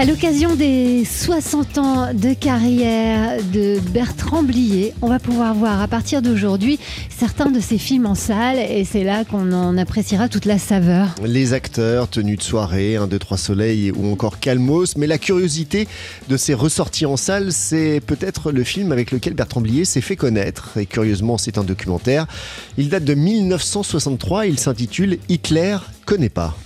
À l'occasion des 60 ans de carrière de Bertrand Blier, on va pouvoir voir à partir d'aujourd'hui certains de ses films en salle et c'est là qu'on en appréciera toute la saveur. Les acteurs, tenus de soirée, 1, 2, 3 soleil ou encore Calmos, mais la curiosité de ces ressorties en salle, c'est peut-être le film avec lequel Bertrand Blier s'est fait connaître. Et curieusement, c'est un documentaire. Il date de 1963, il s'intitule Hitler connaît pas.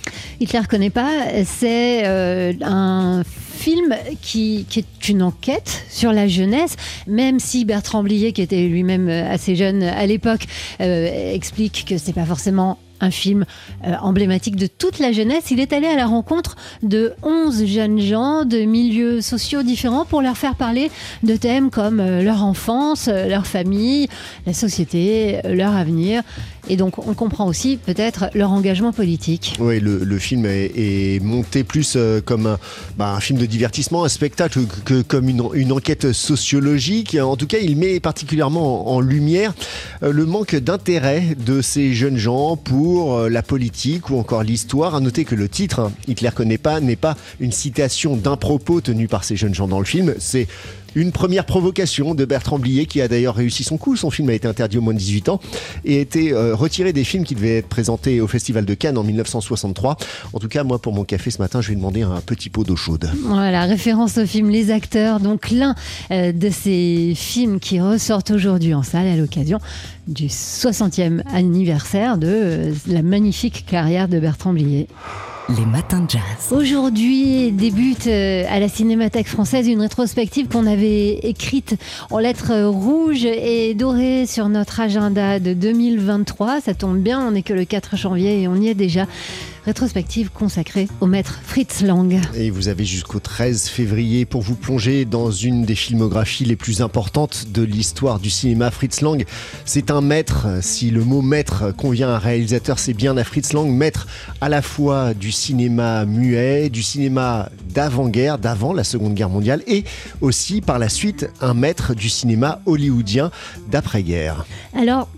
Hitler connaît pas, c'est euh, un film qui, est une enquête sur la jeunesse, même si Bertrand Blier, qui était lui-même assez jeune à l'époque, euh, explique que c'est pas forcément un film euh, emblématique de toute la jeunesse. Il est allé à la rencontre de 11 jeunes gens de milieux sociaux différents pour leur faire parler de thèmes comme leur enfance, leur famille, la société, leur avenir. Et donc, on comprend aussi peut-être leur engagement politique. Oui, le, film est, monté plus euh, comme un, bah, un, film de divertissement, un spectacle que comme une, enquête sociologique. En tout cas, il met particulièrement en, lumière euh, le manque d'intérêt de ces jeunes gens pour euh, la politique ou encore l'histoire. À noter que le titre, hein, Hitler connaît pas, n'est pas une citation d'un propos tenu par ces jeunes gens dans le film. C'est une première provocation de Bertrand Blier qui a d'ailleurs réussi son coup. Son film a été interdit au moins de 18 ans et a été euh, retiré des films qui devaient être présentés au Festival de Cannes en 1963. En tout cas, moi, pour mon café ce matin, je vais demander un petit pot d'eau chaude. Voilà, référence au film Les Acteurs. Donc l'un euh, de ces films qui ressortent aujourd'hui en salle à l'occasion du 60e anniversaire de euh, la magnifique carrière de Bertrand Blier. Les matins de jazz. Aujourd'hui débute euh, à la Cinémathèque française une rétrospective qu'on avait écrite en lettres rouges et dorées sur notre agenda de 2023. Ça tombe bien, on n'est que le 4 janvier et on y est déjà rétrospective consacrée au maître Fritz Lang. Et vous avez jusqu'au 13 février pour vous plonger dans une des filmographies les plus importantes de l'histoire du cinéma. Fritz Lang, c'est un maître. Si le mot maître convient à un réalisateur, c'est bien à Fritz Lang, maître à la fois du cinéma muet, du cinéma d'avant-guerre, d'avant la Seconde Guerre mondiale, et aussi par la suite un maître du cinéma hollywoodien d'après-guerre. Alors,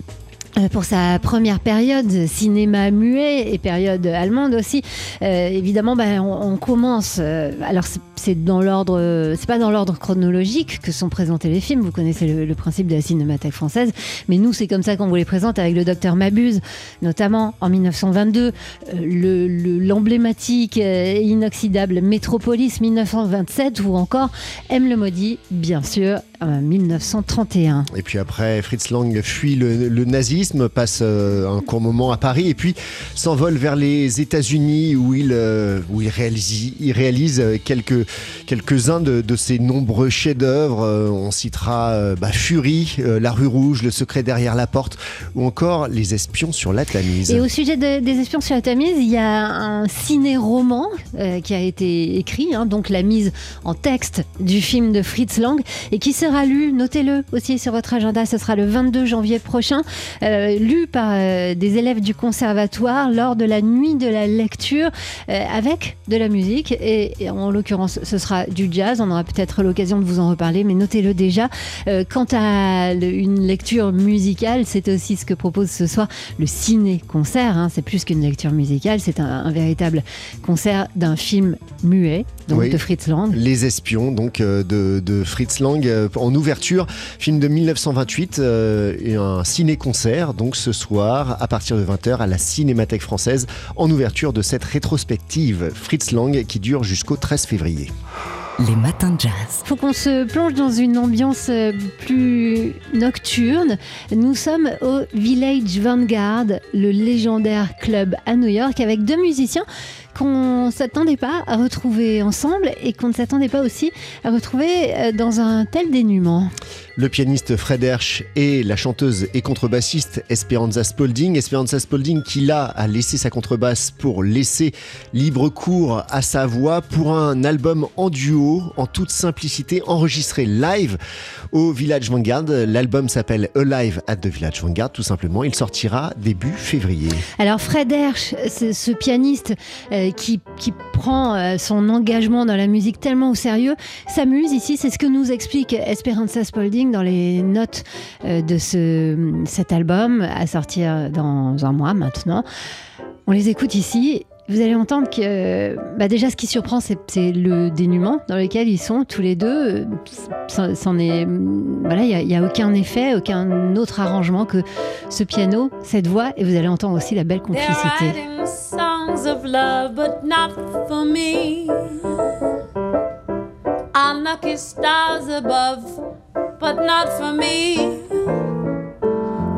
pour sa première période cinéma muet et période allemande aussi. Euh, évidemment, ben, on, commence. Euh, alors c'est dans l'ordre, c'est pas dans l'ordre chronologique que sont présentés les films. Vous connaissez le, principe de la cinémathèque française, mais nous c'est comme ça qu'on vous les présente avec le Docteur Mabuse, notamment en 1922, l'emblématique et inoxydable Métropolis 1927 ou encore M le maudit, bien sûr, 1931. Et puis après, Fritz Lang fuit le nazisme passe euh, un court moment à Paris et puis s'envole vers les États-Unis où il, euh, où il réalise, il réalise quelques, quelques-uns de, ses nombreux chefs-d'œuvre. Euh, on citera bah, Fury, La rue rouge, Le secret derrière la porte ou encore Les espions sur la Tamise. Et au sujet des espions sur la Tamise, il y a un ciné-roman qui a été écrit, hein, donc la mise en texte du film de Fritz Lang et qui sera lu, notez-le aussi sur votre agenda, ce sera le 22 janvier prochain. Euh, lu par euh, des élèves du conservatoire lors de la nuit de la lecture euh, avec de la musique. Et, en l'occurrence, ce sera du jazz. On aura peut-être l'occasion de vous en reparler, mais notez-le déjà. quant à une lecture musicale, c'est aussi ce que propose ce soir le ciné-concert. Hein. C'est plus qu'une lecture musicale, c'est un, véritable concert d'un film muet, donc de Fritz Lang. Les Espions, donc de, Fritz Lang, en ouverture, film de 1928, et un ciné-concert donc ce soir à partir de 20h à la Cinémathèque française en ouverture de cette rétrospective Fritz Lang qui dure jusqu'au 13 février. Les matins de jazz. Faut qu'on se plonge dans une ambiance euh, plus nocturne. Nous sommes au Village Vanguard, le légendaire club à New York, avec deux musiciens qu'on ne s'attendait pas à retrouver ensemble et qu'on ne s'attendait pas aussi à retrouver euh, dans un tel dénuement. Le pianiste Fred Hersch et la chanteuse et contrebassiste Esperanza Spalding. Esperanza Spalding qui là a laissé sa contrebasse pour laisser libre cours à sa voix pour un album en duo, en toute simplicité, enregistré live au Village Vanguard. L'album s'appelle Alive at the Village Vanguard, tout simplement. Il sortira début février. Alors Fred Hersch, ce pianiste euh, euh, qui, qui prend euh, son engagement dans la musique tellement au sérieux, s'amuse ici. C'est ce que nous explique Esperanza Spalding dans les notes euh, de ce, cet album à sortir dans un mois maintenant. On les écoute ici. Vous allez entendre que bah déjà ce qui surprend c'est le dénuement dans lequel ils sont tous les deux. C'en- C'en est voilà il y a- a aucun effet, aucun autre arrangement que ce piano, cette voix et vous allez entendre aussi la belle complicité. Love, but not for me. Unlucky stars above, but not for me.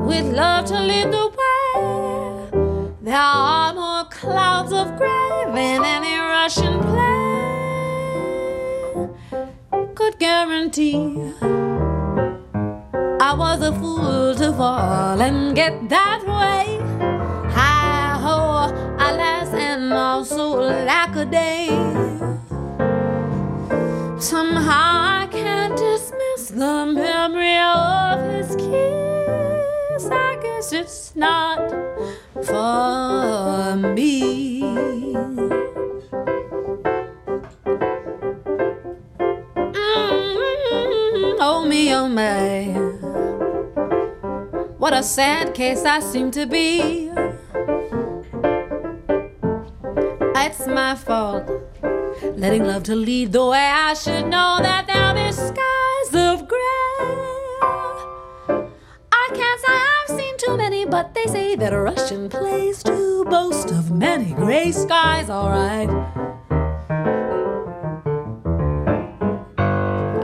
With love to lead the way, there are more clouds of gray than any Russian play could guarantee. I was a fool to fall and get that way. And also lack a day. Somehow I can't dismiss the memory of his kiss. I guess it's not for me. Mm, oh me, oh my. What a sad case I seem to be. It's my fault. Letting love to lead the way. I should know that there'll be skies of gray. I can't say I've seen too many, but they say that a Russian plays to boast of many gray skies, alright.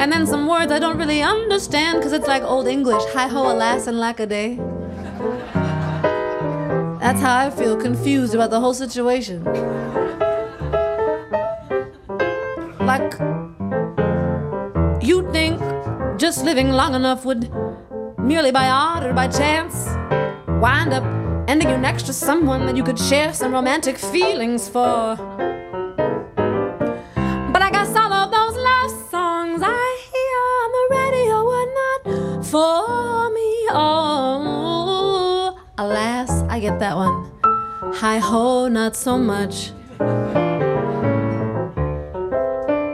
And then some words I don't really understand because it's like old English. Hi ho, alas, and lack a day. That's how I feel confused about the whole situation. Like, you'd think just living long enough would, merely by odd or by chance, wind up ending you next to someone that you could share some romantic feelings for. That one. Hi ho, not so much.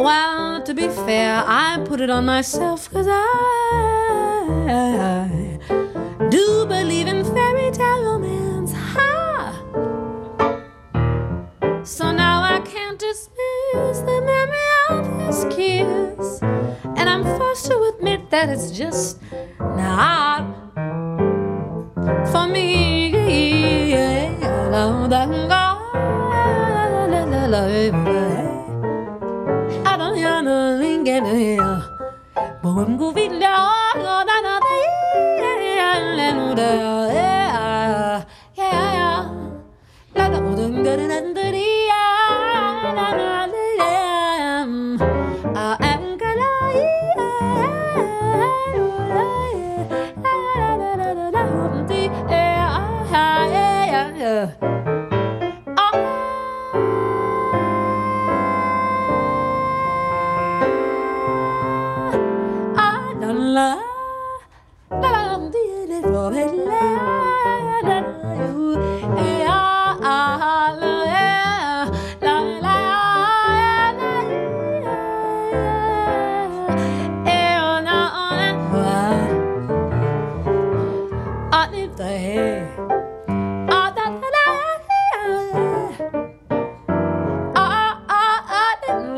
Well, to be fair, I put it on myself because I do believe in fairy tale romance. Ha! So now I can't dismiss the memory of his kiss. And I'm forced to admit that it's just 노래야 yeah, yeah, yeah. 모든 그런 안들이야 나는 I am Yeah. love.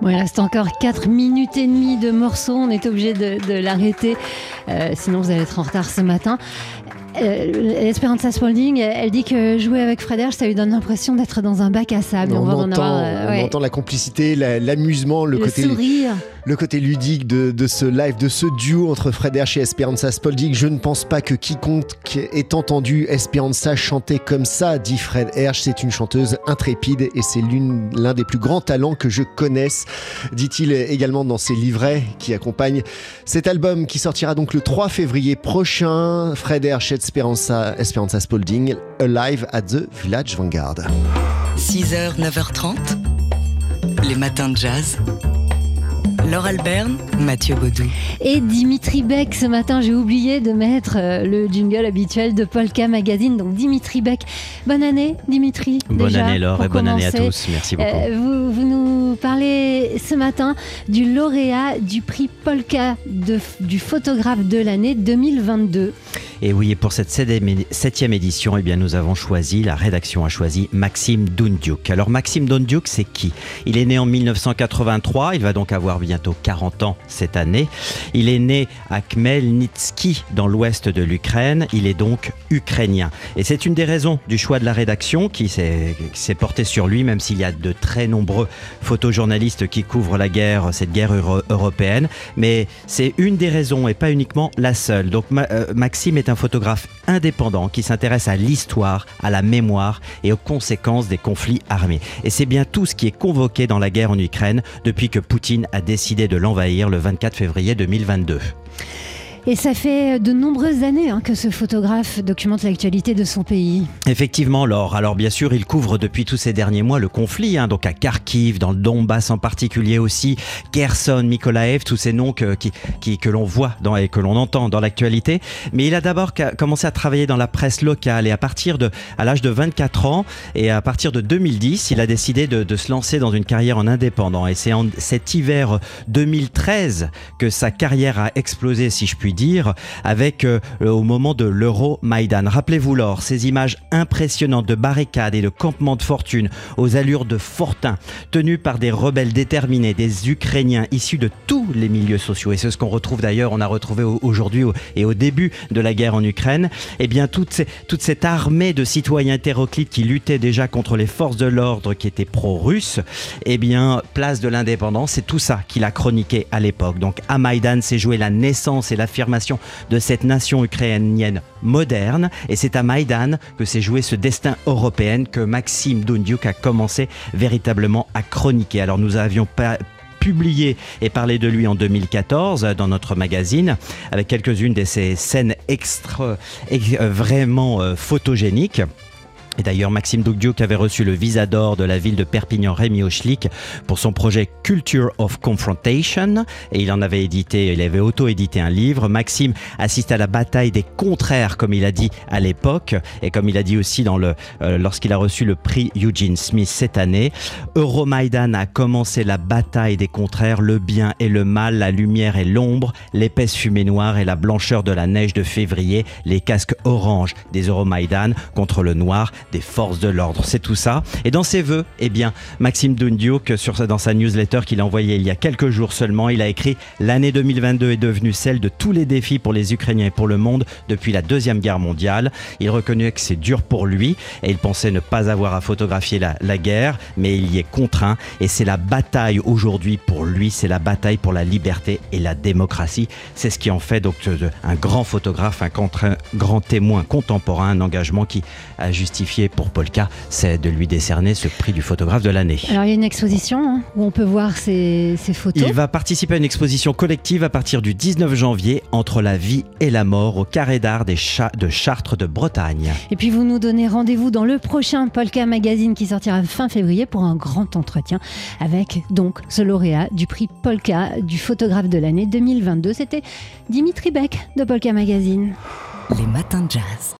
Bon, il reste encore 4 minutes et demie de morceau. On est obligé de, l'arrêter. Euh, sinon, vous allez être en retard ce matin. Euh, Esperanza Spalding, elle dit que jouer avec Fred Hersch, ça lui donne l'impression d'être dans un bac à sable. on, en avoir, euh, on entend la complicité, la- l'amusement, le, le côté, sourire. le côté ludique de, de ce live, de ce duo entre Fred Hersch et Esperanza Spalding. Je ne pense pas que quiconque ait entendu Esperanza chanter comme ça, dit Fred Hersch. C'est une chanteuse intrépide et c'est l'un des plus grands talents que je connaisse, dit-il également dans ses livrets qui accompagnent cet album qui sortira donc le 3 février prochain. Fred Hersch Esperanza, Esperanza Spalding, Alive at the Village Vanguard. 6h, 9h30. Les matins de jazz. Laure Alberne, Mathieu Baudou. Et Dimitri Beck, ce matin, j'ai oublié de mettre euh, le jingle habituel de Polka Magazine. Donc Dimitri Beck, bonne année Dimitri. Bonne déjà, année Laure et bonne année à tous. Merci beaucoup. Euh, vous, vous nous parlez ce matin du lauréat du prix Polka de- du photographe de l'année 2022. Et oui, et pour cette septième- édition, eh bien, nous avons choisi, la rédaction a choisi Maxime Dundiuk. Alors Maxime Dundiuk, c'est qui? Il est né en 1983, il va donc avoir bientôt 40 ans cette année. Il est né à Khmelnytsky, dans l'ouest de l'Ukraine. Il est donc ukrainien. Et c'est une des raisons du choix de la rédaction qui s'est portée sur lui, même s'il y a de très nombreux photojournalistes qui couvrent la guerre, cette guerre euro- européenne. Mais c'est une des raisons et pas uniquement la seule. Donc euh, Maxime est un photographe indépendant qui s'intéresse à l'histoire, à la mémoire et aux conséquences des conflits armés. Et c'est bien tout ce qui est convoqué dans la guerre en Ukraine depuis que Poutine a décidé de l'envahir le 24 février 2022. Et ça fait de nombreuses années hein, que ce photographe documente l'actualité de son pays. Effectivement, Laure. Alors bien sûr, il couvre depuis tous ces derniers mois le conflit, hein, donc à Kharkiv, dans le Donbass en particulier aussi, Kherson, Mykolaiv, tous ces noms que, que l'on voit et que l'on entend dans l'actualité. Mais il a d'abord commencé à travailler dans la presse locale et à partir de, à l'âge de 24 ans et à partir de 2010, il a décidé de, se lancer dans une carrière en indépendant. Et c'est cet hiver 2013 que sa carrière a explosé, si je puis dire, avec euh, au moment de l'Euro Maïdan. Rappelez-vous, Laure, ces images impressionnantes de barricades et de campements de fortune aux allures de fortins, tenus par des rebelles déterminés, des Ukrainiens issus de tous les milieux sociaux. Et c'est ce qu'on retrouve d'ailleurs, on a retrouvé au- aujourd'hui au- et au début de la guerre en Ukraine. Eh bien, toute, cette armée de citoyens hétéroclites qui luttaient déjà contre les forces de l'ordre qui étaient pro-russes, eh bien, place de l'indépendance, c'est tout ça qu'il a chroniqué à l'époque. Donc, à Maïdan, s'est joué la naissance et de cette nation ukrainienne moderne. Et c'est à Maïdan que s'est joué ce destin européen que Maxime Dundiuk a commencé véritablement à chroniquer. Alors, nous avions publié et parlé de lui en 2014 euh, dans notre magazine avec quelques-unes de ces scènes extra, ex- euh, vraiment euh, photogéniques. Et d'ailleurs, Maxime Dougdiouk avait reçu le visa d'or de la ville de Perpignan Rémi Ochlik pour son projet Culture of Confrontation. Et il en avait édité, il avait auto-édité un livre. Maxime assiste à la bataille des contraires, comme il a dit à l'époque, et comme il a dit aussi dans le, euh, lorsqu'il a reçu le prix Eugene Smith cette année. Euromaidan a commencé la bataille des contraires, le bien et le mal, la lumière et l'ombre, l'épaisse fumée noire et la blancheur de la neige de février, les casques orange des Euromaidan contre le noir des forces de l'ordre. C'est tout ça. Et dans ses vœux, eh bien, Maxime Dundiuk, sur, dans sa newsletter qu'il a envoyée il y a quelques jours seulement, il a écrit L'année 2022 est devenue celle de tous les défis pour les Ukrainiens et pour le monde depuis la Deuxième Guerre mondiale. Il reconnaît que c'est dur pour lui et il pensait ne pas avoir à photographier la, la guerre, mais il y est contraint. Et c'est la bataille aujourd'hui pour lui, c'est la bataille pour la liberté et la démocratie. C'est ce qui en fait donc de- un grand photographe, un grand témoin contemporain, un engagement qui a justifié pour Polka, c'est de lui décerner ce prix du photographe de l'année. Alors il y a une exposition hein, où on peut voir ces, ces photos. Il va participer à une exposition collective à partir du 19 janvier entre la vie et la mort au Carré d'Art des Chats de Chartres de Bretagne. Et puis vous nous donnez rendez-vous dans le prochain Polka Magazine qui sortira fin février pour un grand entretien avec donc ce lauréat du prix Polka du photographe de l'année 2022. C'était Dimitri Beck de Polka Magazine. Les matins de jazz.